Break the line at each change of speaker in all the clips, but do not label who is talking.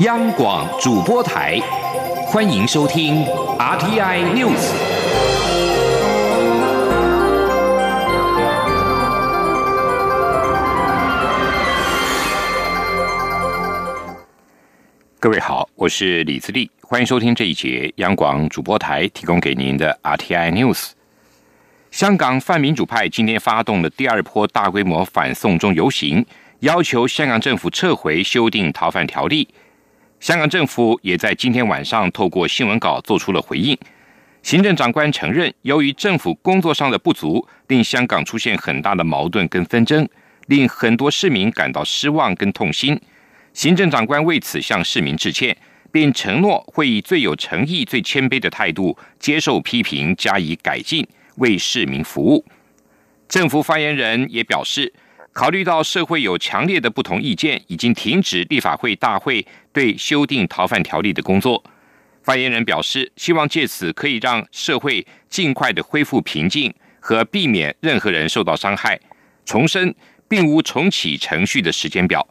央广主播台，欢迎收听 RTI News。各位好，我是李自立，欢迎收听这一节央广主播台提供给您的 RTI News。香港泛民主派今天发动了第二波大规模反送中游行，要求香港政府撤回修订逃犯条例。香港政府也在今天晚上透过新闻稿做出了回应。行政长官承认，由于政府工作上的不足，令香港出现很大的矛盾跟纷争，令很多市民感到失望跟痛心。行政长官为此向市民致歉，并承诺会以最有诚意、最谦卑的态度接受批评，加以改进，为市民服务。政府发言人也表示。考虑到社会有强烈的不同意见，已经停止立法会大会对修订逃犯条例的工作。发言人表示，希望借此可以让社会尽快的恢复平静和避免任何人受到伤害。重申，并无重启程序的时间表。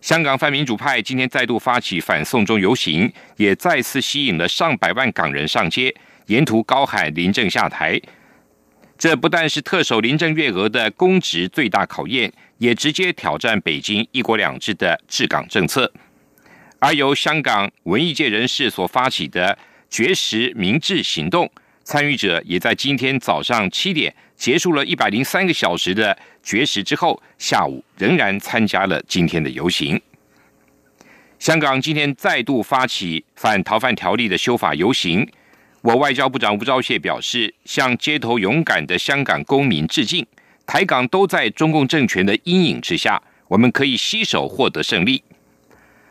香港泛民主派今天再度发起反送中游行，也再次吸引了上百万港人上街，沿途高喊“林郑下台”。这不但是特首林郑月娥的公职最大考验，也直接挑战北京“一国两制”的治港政策。而由香港文艺界人士所发起的“绝食明志行动”，参与者也在今天早上七点结束了一百零三个小时的绝食之后，下午仍然参加了今天的游行。香港今天再度发起反逃犯条例的修法游行。我外交部长吴钊燮表示，向街头勇敢的香港公民致敬。台港都在中共政权的阴影之下，我们可以携手获得胜利。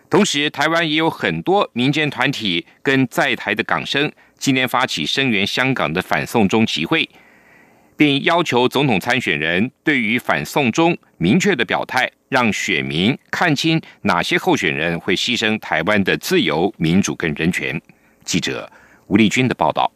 同时，台湾也有很多民间团体跟在台的港生，今天发起声援香港的反送中集会，并要求总统参选人对于反送中明确的表态，让选民看清哪些候选人会牺牲台湾的自由、民主跟人权。记者。吴立军的报道。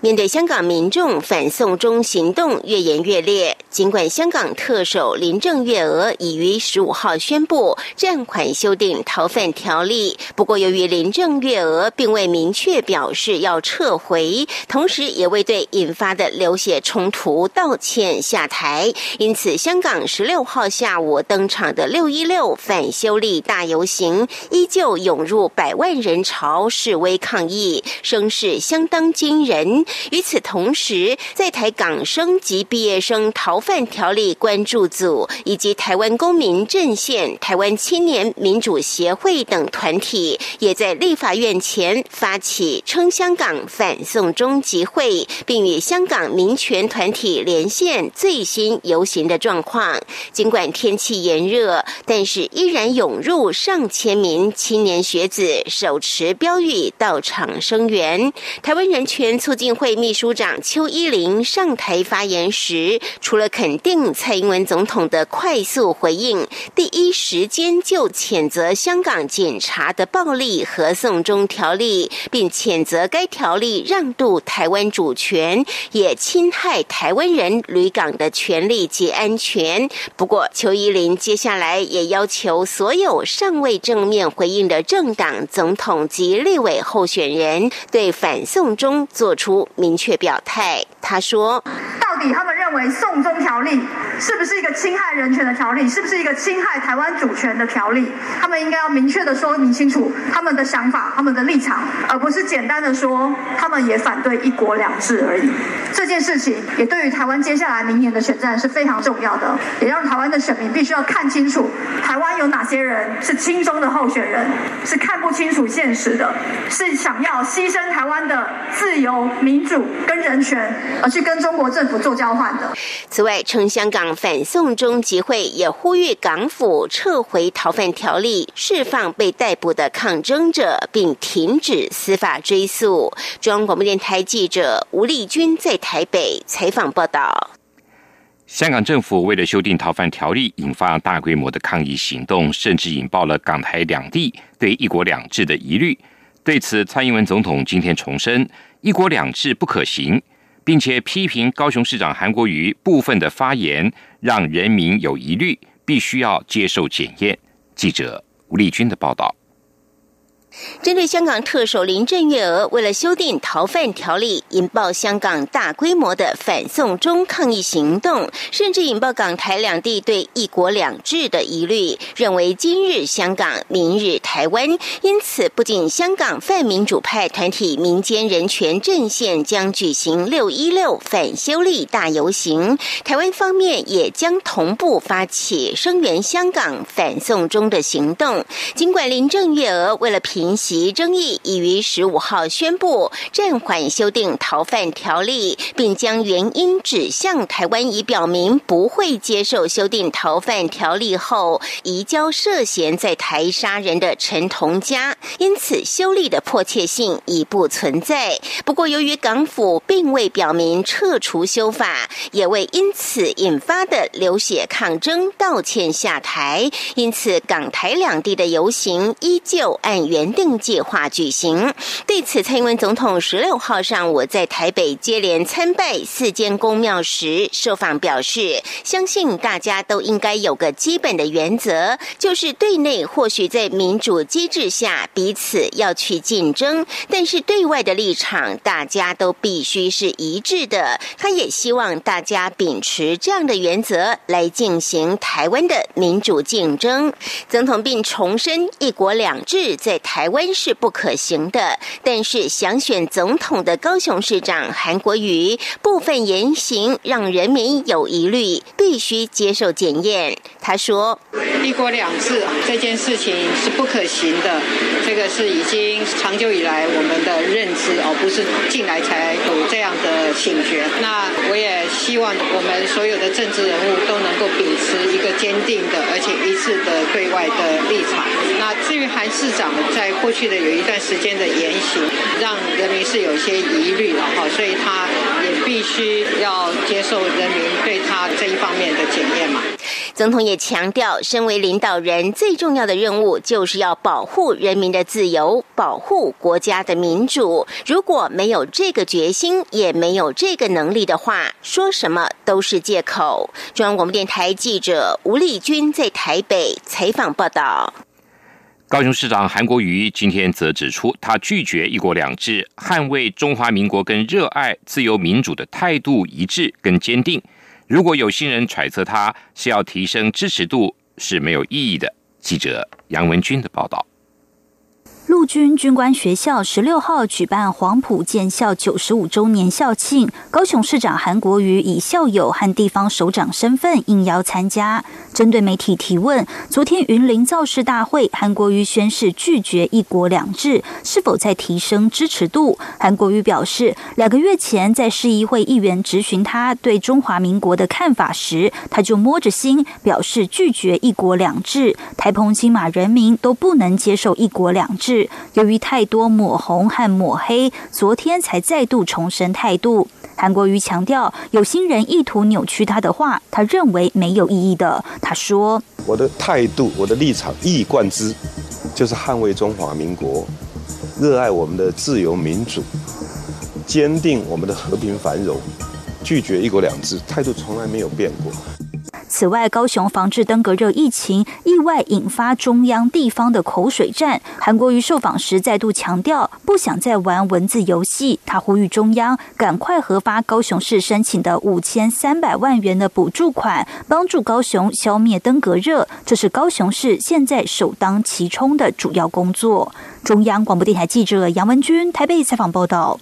面对香港民众反送中行动越演越烈，尽管香港特首林郑月娥已于十五号宣布暂缓修订逃犯条例，不过由于林郑月娥并未明确表示要撤回，同时也未对引发的流血冲突道歉下台，因此香港十六号下午登场的六一六反修例大游行依旧涌入百万人潮示威抗议，声势相当惊人。与此同时，在台港生及毕业生逃犯条例关注组以及台湾公民阵线、台湾青年民主协会等团体，也在立法院前发起称香港反送中集会，并与香港民权团体连线最新游行的状况。尽管天气炎热，但是依然涌入上千名青年学子，手持标语到场声援台湾人权。促进会秘书长邱依林上台发言时，除了肯定蔡英文总统的快速回应，第一时间就谴责香港检察的暴力和送中条例，并谴责该条例让渡台湾主权，也侵害台湾人旅港的权利及安全。不过，邱依林接下来也要求所有尚未正面回应的政党、总统及立委候选人，对反送中做。出明确表态，他说：“
到底他们认为送中条例是不是一个侵害人权的条例？是不是一个侵害台湾主权的条例？他们应该要明确的说明清楚他们的想法、他们的立场，而不是简单的说他们也反对一国两制而已。这件事情也对于台湾接下来明年的选战是非常重要的，也让台湾的选民必须要看清楚台湾有哪些人是亲中的候选人，是看不清楚现实的，是想要牺牲台湾的自由。”民主跟人权，而去跟中国政府做交换的。
此外，称香港反送中集会也呼吁港府撤回逃犯条例，释放被逮捕的抗争者，并停止司法追诉。中央广播电台记者吴丽君在台北采访报道。
香港政府为了修订逃犯条例，引发大规模的抗议行动，甚至引爆了港台两地对一国两制的疑虑。对此，蔡英文总统今天重申。一国两制不可行，并且批评高雄市长韩国瑜部分的发言让人民有疑虑，必须要接受检验。记者吴丽君的报道。
针对香港特首林郑月娥为了修订逃犯条例，引爆香港大规模的反送中抗议行动，甚至引爆港台两地对“一国两制”的疑虑，认为今日香港，明日台湾。因此，不仅香港泛民主派团体民间人权阵线将举行“六一六”反修例大游行，台湾方面也将同步发起声援香港反送中的行动。尽管林郑月娥为了平息争议，已于十五号宣布暂缓修订逃犯条例，并将原因指向台湾，已表明不会接受修订逃犯条例后移交涉嫌在台杀人的陈同佳，因此修例的迫切性已不存在。不过，由于港府并未表明撤除修法，也未因此引发的流血抗争道歉下台，因此港台两地的游行依旧按原。定计划举行。对此，蔡英文总统十六号上午在台北接连参拜四间公庙时，受访表示，相信大家都应该有个基本的原则，就是对内或许在民主机制下彼此要去竞争，但是对外的立场大家都必须是一致的。他也希望大家秉持这样的原则来进行台湾的民主竞争。总统并重申“一国两制”在台。台湾是不可行的，但是想选总统的高雄市长韩国瑜部分言行让人民有疑虑，必须接受检验。他说：“
一国两制这件事情是不可行的，这个是已经长久以来我们的认知，而不是近来才有这样的醒觉。那我也希望我们所有的政治人物都能够秉持一个坚定的而且一致的对外的立场。那至于韩市长在。”过去的有一段时间的言行，让人民是有些疑虑了哈，所以他也必须要接受人民对他这一方面的检验嘛。
总统也强调，身为领导人，最重要的任务就是要保护人民的自由，保护国家的民主。如果没有这个决心，也没有这个能力的话，说什么都是借口。中央广播电台记者吴丽君在台北采访报道。
高雄市长韩国瑜今天则指出，他拒绝“一国两制”，捍卫中华民国跟热爱自由民主的态度一致跟坚定。如果有心人揣测他是要提升支持度，是没有意义的。记者杨文军的报道。
陆军军官学校十六号举办黄埔建校九十五周年校庆，高雄市长韩国瑜以校友和地方首长身份应邀参加。针对媒体提问，昨天云林造势大会，韩国瑜宣誓拒绝“一国两制”，是否在提升支持度？韩国瑜表示，两个月前在市议会议员质询他对中华民国的看法时，他就摸着心表示拒绝“一国两制”。台澎金马人民都不能接受“一国两制”。由于太多抹红和抹黑，昨天才再度重申态度。韩国瑜强调，有心人意图扭曲他的话，他认为没有意义的。他说：“
我的态度，我的立场一以贯之，就是捍卫中华民国，热爱我们的自由民主，坚定我们的和平繁荣，拒绝一国两制，态度从来没有变过。”
此外，高雄防治登革热疫情意外引发中央地方的口水战。韩国瑜受访时再度强调，不想再玩文字游戏。他呼吁中央赶快核发高雄市申请的五千三百万元的补助款，帮助高雄消灭登革热。这是高雄市现在首当其冲的主要工作。中央广播电台记者杨文君台北采访报道。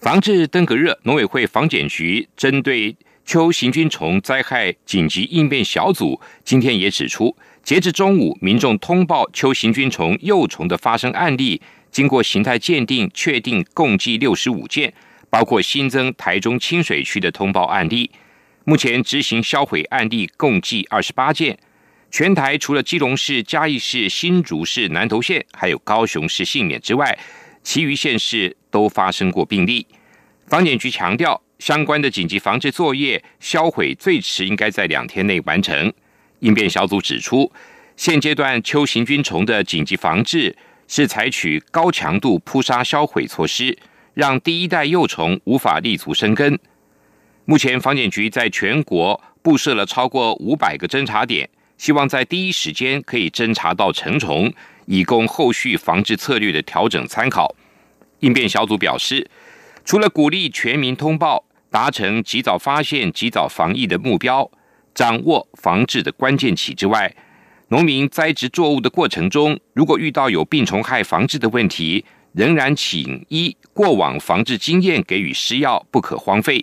防治登革热，农委会防检局针对。秋行菌虫灾害紧急应变小组今天也指出，截至中午，民众通报秋行菌虫幼虫的发生案例，经过形态鉴定确定共计六十五件，包括新增台中清水区的通报案例。目前执行销毁案例共计二十八件。全台除了基隆市、嘉义市、新竹市、南投县，还有高雄市幸免之外，其余县市都发生过病例。防检局强调。相关的紧急防治作业销毁最迟应该在两天内完成。应变小组指出，现阶段秋行菌虫的紧急防治是采取高强度扑杀销毁措施，让第一代幼虫无法立足生根。目前，防检局在全国布设了超过五百个侦查点，希望在第一时间可以侦查到成虫，以供后续防治策略的调整参考。应变小组表示，除了鼓励全民通报，达成及早发现、及早防疫的目标，掌握防治的关键期之外，农民栽植作物的过程中，如果遇到有病虫害防治的问题，仍然请依过往防治经验给予施药，不可荒废。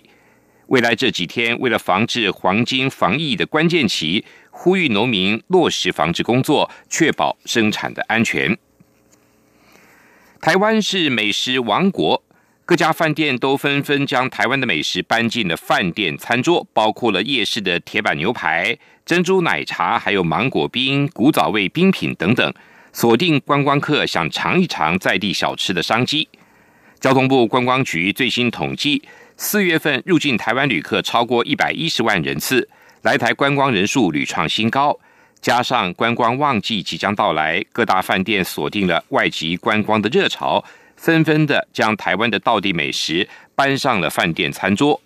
未来这几天，为了防治黄金防疫的关键期，呼吁农民落实防治工作，确保生产的安全。台湾是美食王国，各家饭店都纷纷将台湾的美食搬进了饭店餐桌，包括了夜市的铁板牛排、珍珠奶茶，还有芒果冰、古早味冰品等等，锁定观光客想尝一尝在地小吃的商机。交通部观光局最新统计。四月份入境台湾旅客超过一百一十万人次，来台观光人数屡创新高。加上观光旺季即将到来，各大饭店锁定了外籍观光的热潮，纷纷的将台湾的道地美食搬上了饭店餐桌，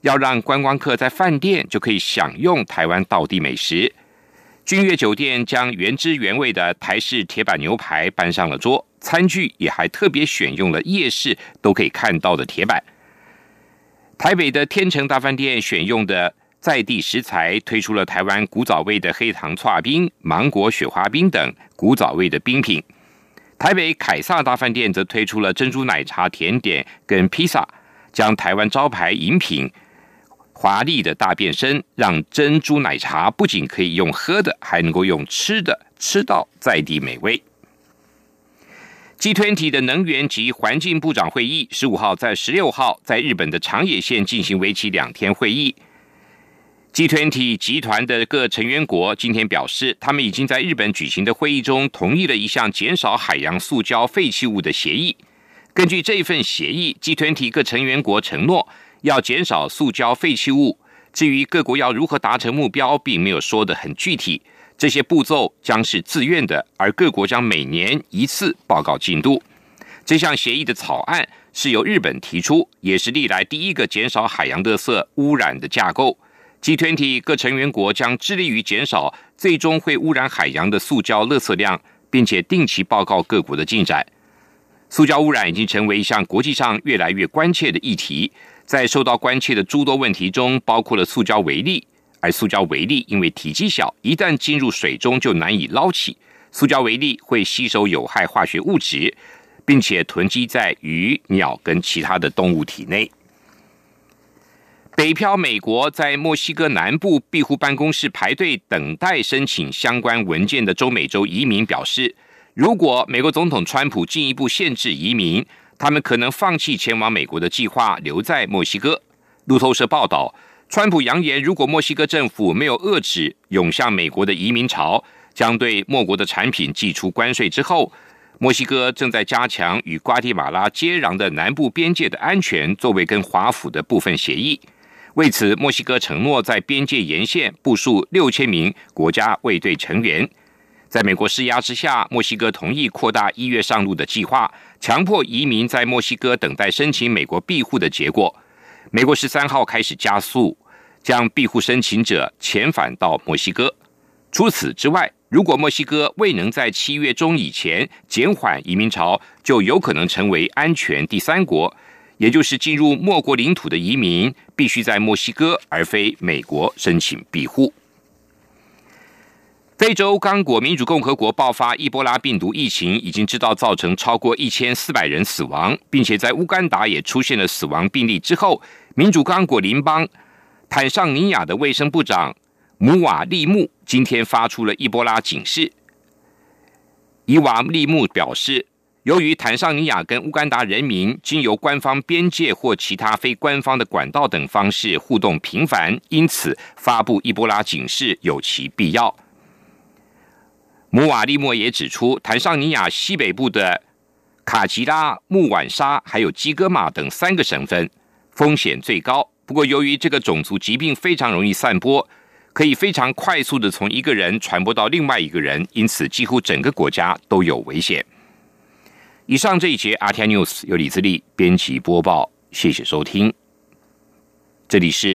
要让观光客在饭店就可以享用台湾道地美食。君悦酒店将原汁原味的台式铁板牛排搬上了桌，餐具也还特别选用了夜市都可以看到的铁板。台北的天成大饭店选用的在地食材，推出了台湾古早味的黑糖串冰、芒果雪花冰等古早味的冰品。台北凯撒大饭店则推出了珍珠奶茶甜点跟披萨，将台湾招牌饮品华丽的大变身，让珍珠奶茶不仅可以用喝的，还能够用吃的，吃到在地美味。G20 的能源及环境部长会议十五号在十六号在日本的长野县进行为期两天会议。G20 集团的各成员国今天表示，他们已经在日本举行的会议中同意了一项减少海洋塑胶废弃物的协议。根据这份协议，G20 各成员国承诺要减少塑胶废弃物。至于各国要如何达成目标，并没有说得很具体。这些步骤将是自愿的，而各国将每年一次报告进度。这项协议的草案是由日本提出，也是历来第一个减少海洋垃圾污染的架构。G20 各成员国将致力于减少最终会污染海洋的塑胶垃圾量，并且定期报告各国的进展。塑胶污染已经成为一项国际上越来越关切的议题，在受到关切的诸多问题中，包括了塑胶为例。而塑胶微粒因为体积小，一旦进入水中就难以捞起。塑胶微粒会吸收有害化学物质，并且囤积在鱼、鸟跟其他的动物体内。北漂美国在墨西哥南部庇护办公室排队等待申请相关文件的中美洲移民表示，如果美国总统川普进一步限制移民，他们可能放弃前往美国的计划，留在墨西哥。路透社报道。川普扬言，如果墨西哥政府没有遏制涌向美国的移民潮，将对墨国的产品寄出关税。之后，墨西哥正在加强与瓜地马拉接壤的南部边界的安全，作为跟华府的部分协议。为此，墨西哥承诺在边界沿线部署六千名国家卫队成员。在美国施压之下，墨西哥同意扩大一月上路的计划，强迫移民在墨西哥等待申请美国庇护的结果。美国十三号开始加速将庇护申请者遣返到墨西哥。除此之外，如果墨西哥未能在七月中以前减缓移民潮，就有可能成为安全第三国，也就是进入墨国领土的移民必须在墨西哥而非美国申请庇护。非洲刚果民主共和国爆发伊波拉病毒疫情，已经知道造成超过一千四百人死亡，并且在乌干达也出现了死亡病例之后，民主刚果邻邦坦桑尼亚的卫生部长姆瓦利木今天发出了伊波拉警示。伊瓦利木表示，由于坦桑尼亚跟乌干达人民经由官方边界或其他非官方的管道等方式互动频繁，因此发布伊波拉警示有其必要。姆瓦利莫也指出，坦桑尼亚西北部的卡吉拉、穆晚沙还有基戈马等三个省份风险最高。不过，由于这个种族疾病非常容易散播，可以非常快速的从一个人传播到另外一个人，因此几乎整个国家都有危险。以上这一节《阿天 news》由李自力编辑播报，谢谢收听。这里是。